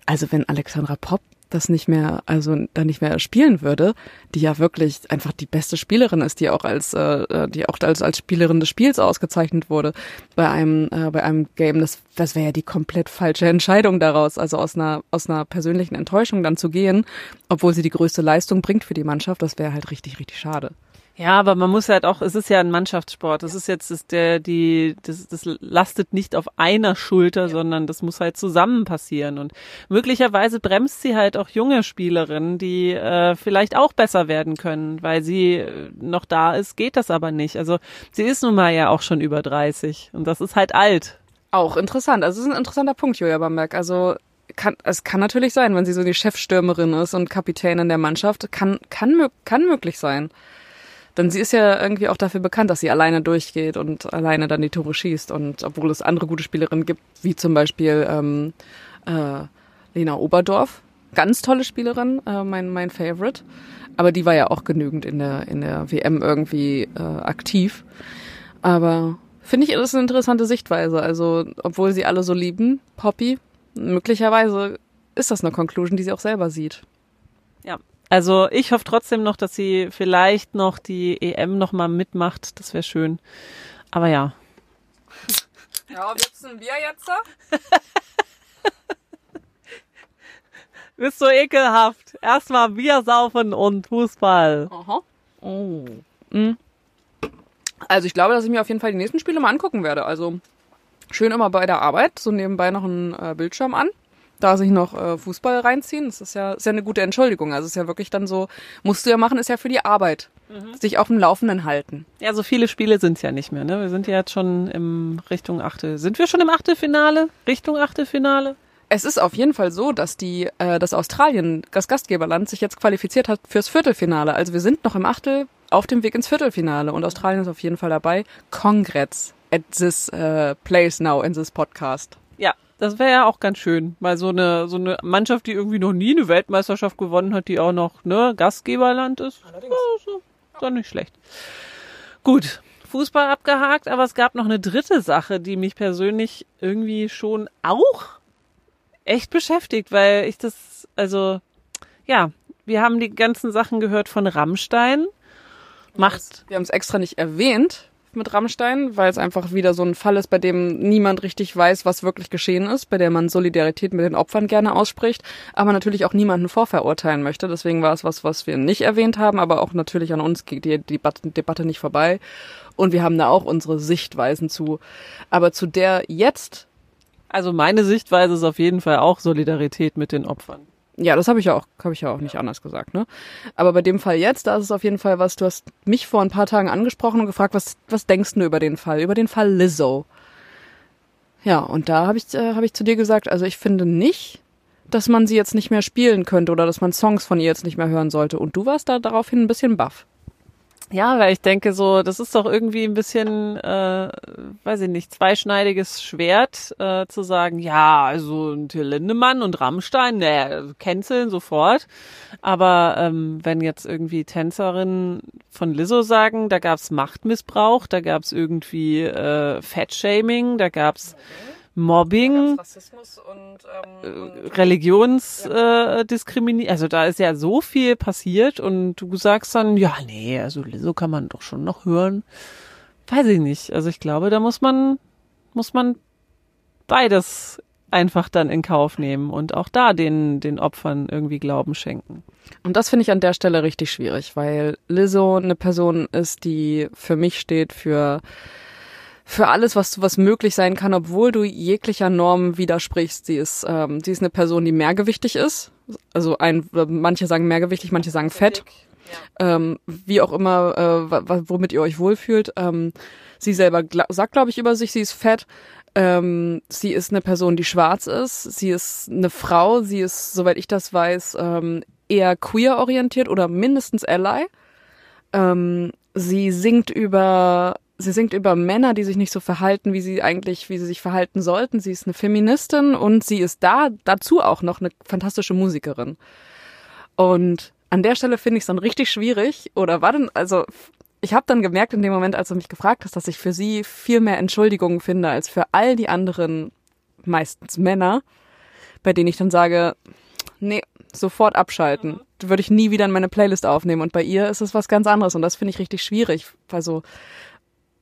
Also wenn Alexandra Popp das nicht mehr, also da nicht mehr spielen würde, die ja wirklich einfach die beste Spielerin ist, die auch als, äh, die auch als als Spielerin des Spiels ausgezeichnet wurde bei einem äh, bei einem Game. Das das wäre ja die komplett falsche Entscheidung daraus, also aus einer aus einer persönlichen Enttäuschung dann zu gehen, obwohl sie die größte Leistung bringt für die Mannschaft. Das wäre halt richtig richtig schade. Ja, aber man muss halt auch, es ist ja ein Mannschaftssport. Das ist jetzt das, der, die, das, das lastet nicht auf einer Schulter, ja. sondern das muss halt zusammen passieren. Und möglicherweise bremst sie halt auch junge Spielerinnen, die äh, vielleicht auch besser werden können, weil sie äh, noch da ist, geht das aber nicht. Also sie ist nun mal ja auch schon über 30 und das ist halt alt. Auch interessant. Also es ist ein interessanter Punkt, Julia Bamberg. Also kann, es kann natürlich sein, wenn sie so die Chefstürmerin ist und Kapitänin der Mannschaft, kann, kann, kann möglich sein. Denn sie ist ja irgendwie auch dafür bekannt, dass sie alleine durchgeht und alleine dann die Tore schießt. Und obwohl es andere gute Spielerinnen gibt, wie zum Beispiel ähm, äh, Lena Oberdorf, ganz tolle Spielerin, äh, mein, mein Favorite. Aber die war ja auch genügend in der, in der WM irgendwie äh, aktiv. Aber finde ich, das ist eine interessante Sichtweise. Also, obwohl sie alle so lieben, Poppy, möglicherweise ist das eine Conclusion, die sie auch selber sieht. Ja, also ich hoffe trotzdem noch, dass sie vielleicht noch die EM noch mal mitmacht. Das wäre schön. Aber ja. Ja, wird's ein Bier jetzt? Bist *laughs* so ekelhaft. Erstmal Bier saufen und Fußball. Aha. Oh. Mhm. Also ich glaube, dass ich mir auf jeden Fall die nächsten Spiele mal angucken werde. Also schön immer bei der Arbeit, so nebenbei noch einen äh, Bildschirm an da sich noch äh, Fußball reinziehen. Das ist ja, ist ja eine gute Entschuldigung. Also es ist ja wirklich dann so, musst du ja machen, ist ja für die Arbeit. Mhm. Sich auf dem Laufenden halten. Ja, so viele Spiele sind es ja nicht mehr. Ne? Wir sind ja jetzt schon im Richtung Achte. Sind wir schon im Achtelfinale? Richtung Achtelfinale? Es ist auf jeden Fall so, dass die, äh, dass Australien, das Gastgeberland, sich jetzt qualifiziert hat fürs Viertelfinale. Also wir sind noch im Achtel auf dem Weg ins Viertelfinale und Australien ist auf jeden Fall dabei. Congrats at this uh, place now in this podcast. Das wäre ja auch ganz schön, weil so eine so eine Mannschaft, die irgendwie noch nie eine Weltmeisterschaft gewonnen hat, die auch noch ne Gastgeberland ist, Allerdings. Ja, so, doch nicht schlecht. Gut, Fußball abgehakt, aber es gab noch eine dritte Sache, die mich persönlich irgendwie schon auch echt beschäftigt, weil ich das, also, ja, wir haben die ganzen Sachen gehört von Rammstein. Macht. Wir haben es extra nicht erwähnt mit Rammstein, weil es einfach wieder so ein Fall ist, bei dem niemand richtig weiß, was wirklich geschehen ist, bei der man Solidarität mit den Opfern gerne ausspricht, aber natürlich auch niemanden vorverurteilen möchte. Deswegen war es was, was wir nicht erwähnt haben, aber auch natürlich an uns geht die Debatte, Debatte nicht vorbei. Und wir haben da auch unsere Sichtweisen zu. Aber zu der jetzt also meine Sichtweise ist auf jeden Fall auch Solidarität mit den Opfern. Ja, das habe ich ja auch, habe ich ja auch nicht anders gesagt, ne? Aber bei dem Fall jetzt, da ist es auf jeden Fall was, du hast mich vor ein paar Tagen angesprochen und gefragt, was, was denkst du über den Fall, über den Fall Lizzo? Ja, und da habe ich, äh, hab ich zu dir gesagt, also ich finde nicht, dass man sie jetzt nicht mehr spielen könnte oder dass man Songs von ihr jetzt nicht mehr hören sollte. Und du warst da daraufhin ein bisschen baff. Ja, weil ich denke so, das ist doch irgendwie ein bisschen, äh, weiß ich nicht, zweischneidiges Schwert, äh, zu sagen, ja, also Till Lindemann und Rammstein, ne, canceln sofort. Aber ähm, wenn jetzt irgendwie Tänzerinnen von Lizzo sagen, da gab's Machtmissbrauch, da gab's irgendwie äh, Fettshaming, da gab's okay Mobbing, Rassismus und, ähm, äh, Religionsdiskriminierung. Äh, also da ist ja so viel passiert und du sagst dann, ja, nee, also so kann man doch schon noch hören. Weiß ich nicht. Also ich glaube, da muss man, muss man beides einfach dann in Kauf nehmen und auch da den, den Opfern irgendwie Glauben schenken. Und das finde ich an der Stelle richtig schwierig, weil Lizzo eine Person ist, die für mich steht für für alles, was, was möglich sein kann, obwohl du jeglicher Norm widersprichst. Sie ist, ähm, sie ist eine Person, die mehrgewichtig ist. Also ein, manche sagen mehrgewichtig, manche sagen fett. Ja. Ähm, wie auch immer, äh, womit ihr euch wohlfühlt. Ähm, sie selber gl sagt, glaube ich, über sich, sie ist fett. Ähm, sie ist eine Person, die schwarz ist. Sie ist eine Frau. Sie ist, soweit ich das weiß, ähm, eher queer orientiert oder mindestens ally. Ähm, sie singt über sie singt über Männer, die sich nicht so verhalten, wie sie eigentlich, wie sie sich verhalten sollten. Sie ist eine Feministin und sie ist da dazu auch noch eine fantastische Musikerin. Und an der Stelle finde ich es dann richtig schwierig. Oder war denn, also ich habe dann gemerkt in dem Moment, als du mich gefragt hast, dass ich für sie viel mehr Entschuldigungen finde als für all die anderen, meistens Männer, bei denen ich dann sage, nee, sofort abschalten. Würde ich nie wieder in meine Playlist aufnehmen. Und bei ihr ist es was ganz anderes und das finde ich richtig schwierig. Also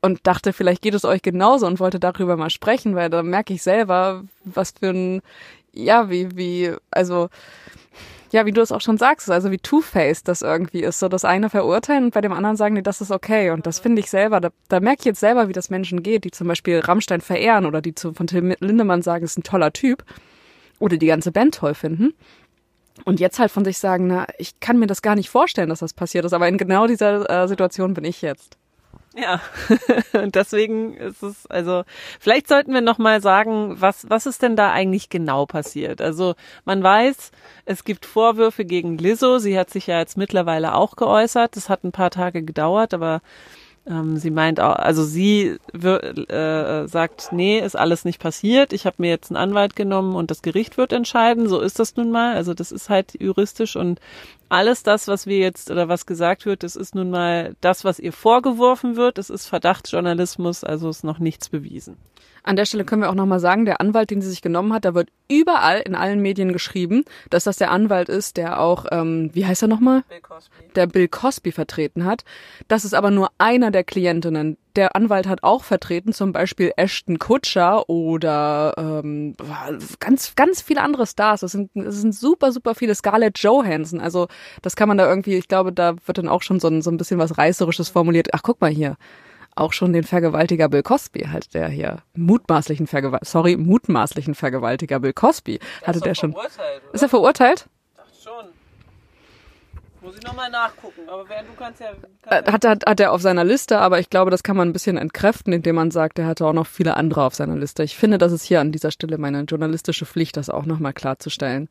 und dachte, vielleicht geht es euch genauso und wollte darüber mal sprechen, weil da merke ich selber, was für ein, ja, wie, wie, also, ja, wie du es auch schon sagst, also wie Two-Faced das irgendwie ist. So das eine verurteilen und bei dem anderen sagen, nee, das ist okay. Und das finde ich selber, da, da merke ich jetzt selber, wie das Menschen geht, die zum Beispiel Rammstein verehren oder die zu, von Tim Lindemann sagen, ist ein toller Typ oder die ganze Band toll finden. Und jetzt halt von sich sagen, na, ich kann mir das gar nicht vorstellen, dass das passiert ist, aber in genau dieser äh, Situation bin ich jetzt. Ja, und *laughs* deswegen ist es, also vielleicht sollten wir nochmal sagen, was, was ist denn da eigentlich genau passiert? Also man weiß, es gibt Vorwürfe gegen Lizzo, sie hat sich ja jetzt mittlerweile auch geäußert, das hat ein paar Tage gedauert, aber ähm, sie meint auch, also sie äh, sagt, nee, ist alles nicht passiert. Ich habe mir jetzt einen Anwalt genommen und das Gericht wird entscheiden. So ist das nun mal. Also das ist halt juristisch und alles das, was wir jetzt oder was gesagt wird, das ist nun mal das, was ihr vorgeworfen wird. Es ist Verdachtsjournalismus, also ist noch nichts bewiesen. An der Stelle können wir auch nochmal sagen, der Anwalt, den sie sich genommen hat, da wird überall in allen Medien geschrieben, dass das der Anwalt ist, der auch, ähm, wie heißt er nochmal? Bill Cosby. Der Bill Cosby vertreten hat. Das ist aber nur einer der Klientinnen. Der Anwalt hat auch vertreten, zum Beispiel Ashton Kutscher oder ähm, ganz, ganz viele andere Stars. Das sind, das sind super, super viele. Scarlett Johansson. Also das kann man da irgendwie, ich glaube, da wird dann auch schon so ein, so ein bisschen was Reißerisches formuliert. Ach, guck mal hier auch schon den Vergewaltiger Bill Cosby, halt der hier mutmaßlichen Vergewal sorry, mutmaßlichen Vergewaltiger Bill Cosby, der hatte der schon. Ist er verurteilt? Muss ich nochmal nachgucken, aber während du kannst ja. Äh, Hat, hat, hat er auf seiner Liste, aber ich glaube, das kann man ein bisschen entkräften, indem man sagt, er hatte auch noch viele andere auf seiner Liste. Ich finde, das ist hier an dieser Stelle meine journalistische Pflicht, das auch nochmal klarzustellen.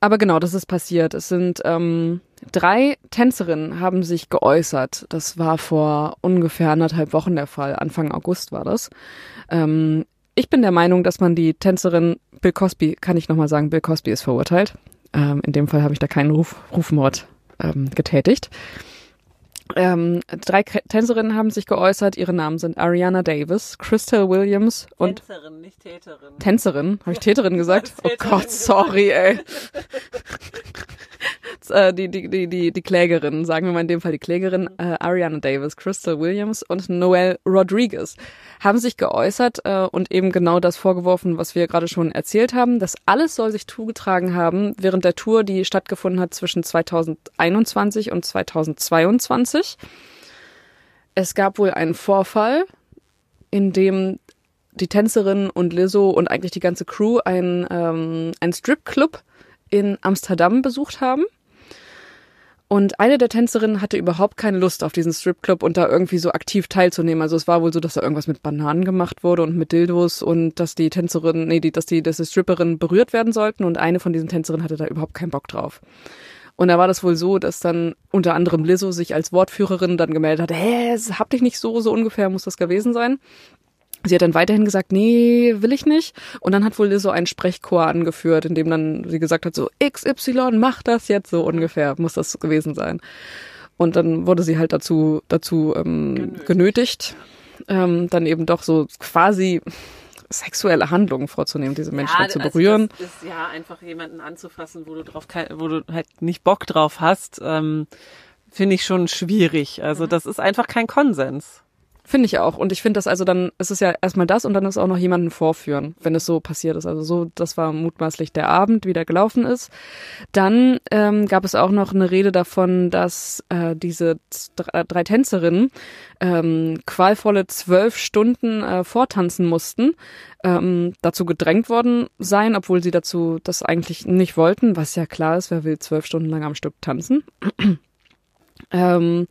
Aber genau, das ist passiert. Es sind ähm, drei Tänzerinnen haben sich geäußert. Das war vor ungefähr anderthalb Wochen der Fall. Anfang August war das. Ähm, ich bin der Meinung, dass man die Tänzerin Bill Cosby, kann ich nochmal sagen, Bill Cosby ist verurteilt. Ähm, in dem Fall habe ich da keinen Ruf, Rufmord ähm, getätigt. Ähm, drei Tänzerinnen haben sich geäußert. Ihre Namen sind Ariana Davis, Crystal Williams und Tänzerin, nicht Täterin. Tänzerin. Habe ich Täterin gesagt? hast *laughs* Oh Täterin Gott, gesagt. sorry, ey. *laughs* *laughs* Äh, die, die, die, die, die Klägerin, sagen wir mal in dem Fall die Klägerin, äh, Ariana Davis, Crystal Williams und Noel Rodriguez haben sich geäußert äh, und eben genau das vorgeworfen, was wir gerade schon erzählt haben. Das alles soll sich zugetragen haben während der Tour, die stattgefunden hat zwischen 2021 und 2022. Es gab wohl einen Vorfall, in dem die Tänzerin und Lizzo und eigentlich die ganze Crew einen, ähm, einen Stripclub in Amsterdam besucht haben. Und eine der Tänzerinnen hatte überhaupt keine Lust auf diesen Stripclub und da irgendwie so aktiv teilzunehmen. Also es war wohl so, dass da irgendwas mit Bananen gemacht wurde und mit Dildos und dass die Tänzerin, nee, die, dass die, dass die Stripperinnen berührt werden sollten und eine von diesen Tänzerinnen hatte da überhaupt keinen Bock drauf. Und da war das wohl so, dass dann unter anderem Lizzo sich als Wortführerin dann gemeldet hat, hä, hab dich nicht so, so ungefähr muss das gewesen sein. Sie hat dann weiterhin gesagt, nee, will ich nicht. Und dann hat wohl Lizzo einen Sprechchor angeführt, in dem dann sie gesagt hat, so XY, mach das jetzt so ungefähr, muss das gewesen sein. Und dann wurde sie halt dazu, dazu ähm, genötigt, genötigt ähm, dann eben doch so quasi sexuelle Handlungen vorzunehmen, diese Menschen ja, zu also berühren. Das ist ja einfach jemanden anzufassen, wo du drauf, wo du halt nicht Bock drauf hast, ähm, finde ich schon schwierig. Also das ist einfach kein Konsens. Finde ich auch. Und ich finde das also dann, es ist ja erstmal das und dann ist auch noch jemanden vorführen, wenn es so passiert ist. Also so, das war mutmaßlich der Abend, wie der gelaufen ist. Dann ähm, gab es auch noch eine Rede davon, dass äh, diese drei, drei Tänzerinnen ähm, qualvolle zwölf Stunden äh, vortanzen mussten, ähm, dazu gedrängt worden seien, obwohl sie dazu das eigentlich nicht wollten, was ja klar ist, wer will zwölf Stunden lang am Stück tanzen. *clears throat* ähm,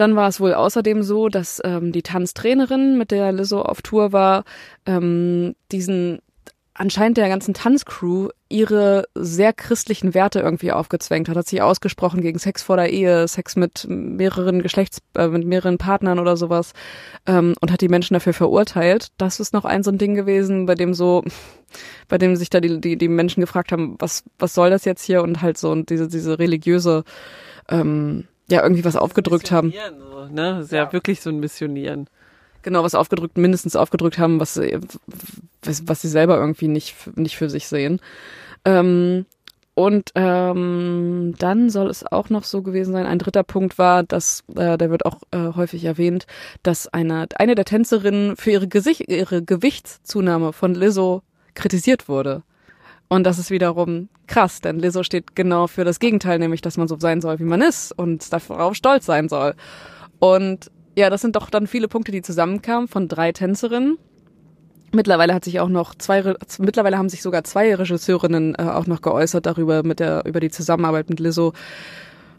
dann war es wohl außerdem so, dass ähm, die Tanztrainerin, mit der Lizzo auf Tour war, ähm, diesen anscheinend der ganzen Tanzcrew ihre sehr christlichen Werte irgendwie aufgezwängt hat, hat sich ausgesprochen gegen Sex vor der Ehe, Sex mit mehreren Geschlechts, äh, mit mehreren Partnern oder sowas ähm, und hat die Menschen dafür verurteilt. Das ist noch ein so ein Ding gewesen, bei dem so, bei dem sich da die, die, die Menschen gefragt haben, was, was soll das jetzt hier und halt so und diese, diese religiöse ähm, ja irgendwie was aufgedrückt haben. So, ne? Das ist ja. ja wirklich so ein Missionieren. Genau, was aufgedrückt, mindestens aufgedrückt haben, was, was, was sie selber irgendwie nicht, nicht für sich sehen. Ähm, und ähm, dann soll es auch noch so gewesen sein. Ein dritter Punkt war, dass äh, der wird auch äh, häufig erwähnt, dass eine eine der Tänzerinnen für ihre Gesicht ihre Gewichtszunahme von Lizzo kritisiert wurde. Und das ist wiederum krass, denn Lizzo steht genau für das Gegenteil, nämlich dass man so sein soll, wie man ist und darauf stolz sein soll. Und ja, das sind doch dann viele Punkte, die zusammenkamen von drei Tänzerinnen. Mittlerweile hat sich auch noch zwei, mittlerweile haben sich sogar zwei Regisseurinnen äh, auch noch geäußert darüber mit der über die Zusammenarbeit mit Lizzo.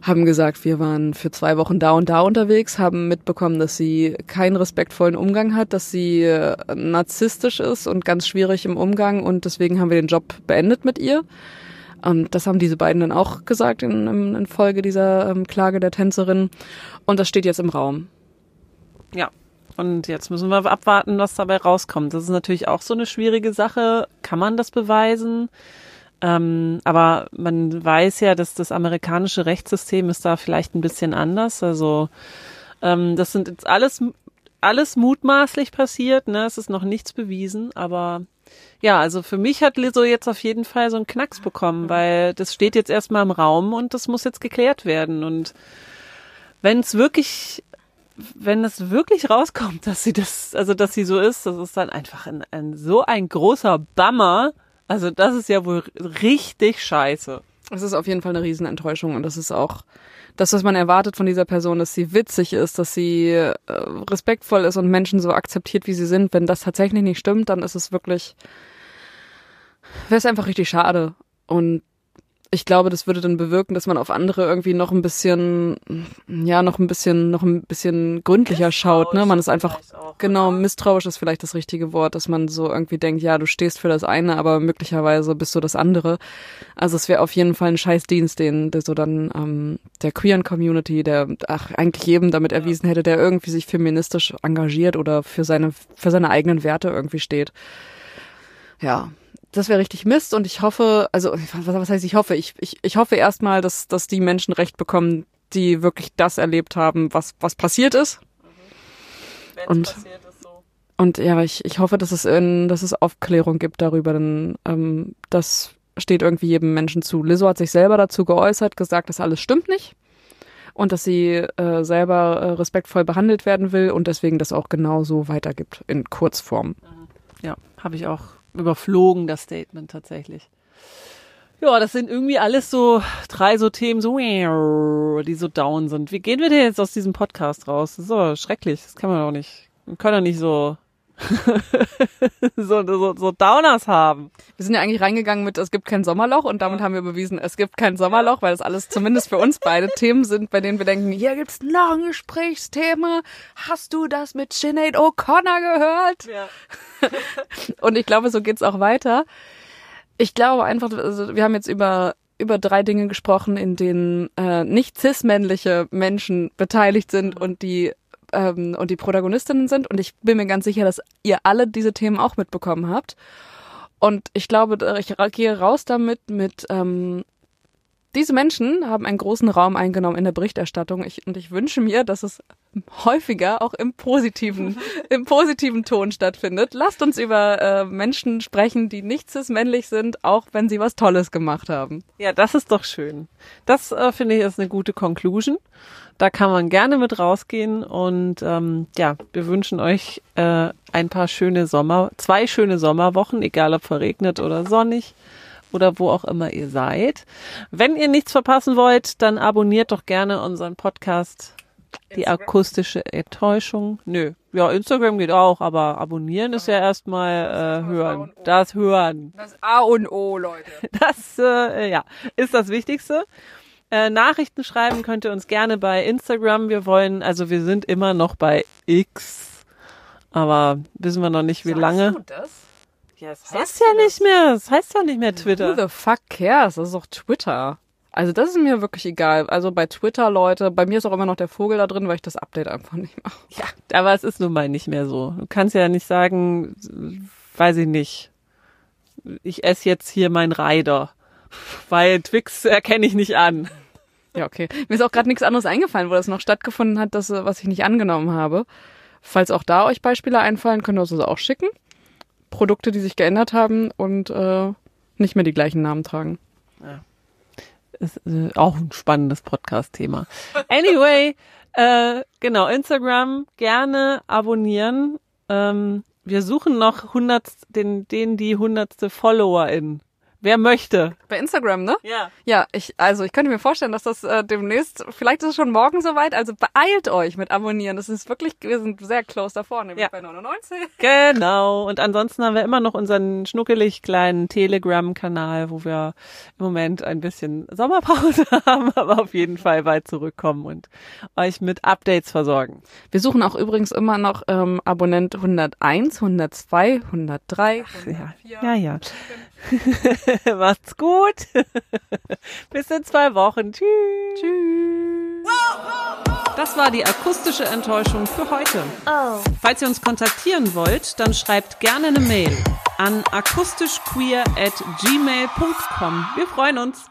Haben gesagt, wir waren für zwei Wochen da und da unterwegs, haben mitbekommen, dass sie keinen respektvollen Umgang hat, dass sie äh, narzisstisch ist und ganz schwierig im Umgang und deswegen haben wir den Job beendet mit ihr. Und das haben diese beiden dann auch gesagt in, in, Folge dieser ähm, Klage der Tänzerin. Und das steht jetzt im Raum. Ja. Und jetzt müssen wir abwarten, was dabei rauskommt. Das ist natürlich auch so eine schwierige Sache. Kann man das beweisen? Ähm, aber man weiß ja, dass das amerikanische Rechtssystem ist da vielleicht ein bisschen anders. Also ähm, das sind jetzt alles alles mutmaßlich passiert. Ne, es ist noch nichts bewiesen, aber ja, also für mich hat Lizzo jetzt auf jeden Fall so einen Knacks bekommen, weil das steht jetzt erstmal im Raum und das muss jetzt geklärt werden. Und wenn es wirklich wenn es wirklich rauskommt, *laughs* dass sie das, also dass sie so ist, das ist dann einfach ein, ein so ein großer Bummer. Also das ist ja wohl richtig scheiße. Es ist auf jeden Fall eine Riesenenttäuschung und das ist auch das, was man erwartet von dieser Person, dass sie witzig ist, dass sie äh, respektvoll ist und Menschen so akzeptiert, wie sie sind. Wenn das tatsächlich nicht stimmt, dann ist es wirklich, wäre es einfach richtig schade. Und ich glaube, das würde dann bewirken, dass man auf andere irgendwie noch ein bisschen, ja, noch ein bisschen, noch ein bisschen gründlicher schaut, ne? Man ist einfach, auch, genau, misstrauisch ist vielleicht das richtige Wort, dass man so irgendwie denkt, ja, du stehst für das eine, aber möglicherweise bist du das andere. Also es wäre auf jeden Fall ein Scheißdienst, den, der so dann ähm, der queeren Community, der ach, eigentlich jedem damit erwiesen hätte, der irgendwie sich feministisch engagiert oder für seine, für seine eigenen Werte irgendwie steht. Ja, das wäre richtig Mist und ich hoffe, also was, heißt ich hoffe? Ich, ich, ich hoffe erstmal, dass, dass die Menschen Recht bekommen, die wirklich das erlebt haben, was, was passiert ist. Wenn's Und- passiert ist so. Und ja, ich, ich hoffe, dass es, in, dass es Aufklärung gibt darüber, denn ähm, das steht irgendwie jedem Menschen zu. Lizzo hat sich selber dazu geäußert, gesagt, das alles stimmt nicht und dass sie äh, selber äh, respektvoll behandelt werden will und deswegen das auch genau so weitergibt in Kurzform. Ja, habe ich auch überflogen, das Statement tatsächlich. Ja, das sind irgendwie alles so drei so Themen, so die so down sind. Wie gehen wir denn jetzt aus diesem Podcast raus? Das ist so schrecklich. Das kann man doch nicht. Wir können doch nicht so *laughs* so, so, so Downers haben. Wir sind ja eigentlich reingegangen mit, es gibt kein Sommerloch und damit haben wir bewiesen, es gibt kein Sommerloch, weil das alles zumindest für uns beide *laughs* Themen sind, bei denen wir denken, hier gibt's noch ein Gesprächsthema. Hast du das mit Sinead O'Connor gehört? Ja. *laughs* Und ich glaube, so geht's auch weiter. Ich glaube einfach, also wir haben jetzt über über drei Dinge gesprochen, in denen äh, nicht cis-männliche Menschen beteiligt sind und die ähm, und die Protagonistinnen sind. Und ich bin mir ganz sicher, dass ihr alle diese Themen auch mitbekommen habt. Und ich glaube, ich gehe raus damit mit ähm, diese Menschen haben einen großen Raum eingenommen in der Berichterstattung ich, und ich wünsche mir, dass es häufiger auch im positiven, *laughs* im positiven Ton stattfindet. Lasst uns über äh, Menschen sprechen, die nicht cis-männlich sind, auch wenn sie was Tolles gemacht haben. Ja, das ist doch schön. Das äh, finde ich ist eine gute Conclusion. Da kann man gerne mit rausgehen und ähm, ja, wir wünschen euch äh, ein paar schöne Sommer, zwei schöne Sommerwochen, egal ob verregnet oder sonnig oder wo auch immer ihr seid. Wenn ihr nichts verpassen wollt, dann abonniert doch gerne unseren Podcast. Die akustische Enttäuschung. Nö. Ja, Instagram geht auch, aber abonnieren ist ja erstmal äh, hören. Das hören. Das A und O, Leute. *laughs* Das äh, ja, ist das Wichtigste. Äh, Nachrichten schreiben könnt ihr uns gerne bei Instagram. Wir wollen, also wir sind immer noch bei X, aber wissen wir noch nicht, wie lange. du das? Ja, es heißt ja nicht mehr, es heißt ja nicht mehr Who Twitter. the fuck cares? Das ist doch Twitter. Also das ist mir wirklich egal. Also bei Twitter, Leute, bei mir ist auch immer noch der Vogel da drin, weil ich das Update einfach nicht mache. Ja, aber es ist nun mal nicht mehr so. Du kannst ja nicht sagen, weiß ich nicht. Ich esse jetzt hier mein Rider, weil Twix erkenne ich nicht an. Ja, okay. Mir ist auch gerade nichts anderes eingefallen, wo das noch stattgefunden hat, das, äh, was ich nicht angenommen habe. Falls auch da euch Beispiele einfallen, könnt ihr uns das auch schicken. Produkte, die sich geändert haben und äh, nicht mehr die gleichen Namen tragen. ist äh, auch ein spannendes Podcast-Thema. *laughs* Anyway, äh, genau, Instagram gerne abonnieren. Ähm, wir suchen noch 100, den, den die hundertste Followerin. Wer möchte? Bei Instagram, ne? Ja. Ja, ich, also ich könnte mir vorstellen, dass das äh, demnächst, vielleicht ist es schon morgen soweit, also beeilt euch mit Abonnieren. Das ist wirklich, wir sind sehr close davor, nämlich Ja. bei 99. Genau. Und ansonsten haben wir immer noch unseren schnuckelig kleinen Telegram-Kanal, wo wir im Moment ein bisschen Sommerpause *laughs* haben, aber auf jeden Fall bald zurückkommen und euch mit Updates versorgen. Wir suchen auch übrigens immer noch ähm, Abonnent 101, 102, 103. Ja, ja, ja. *laughs* Macht's gut. *laughs* Bis in zwei Wochen. Tschüss. Tschüss. Das war die akustische Enttäuschung für heute. Falls ihr uns kontaktieren wollt, dann schreibt gerne eine Mail an akustischqueer at gmail.com. Wir freuen uns.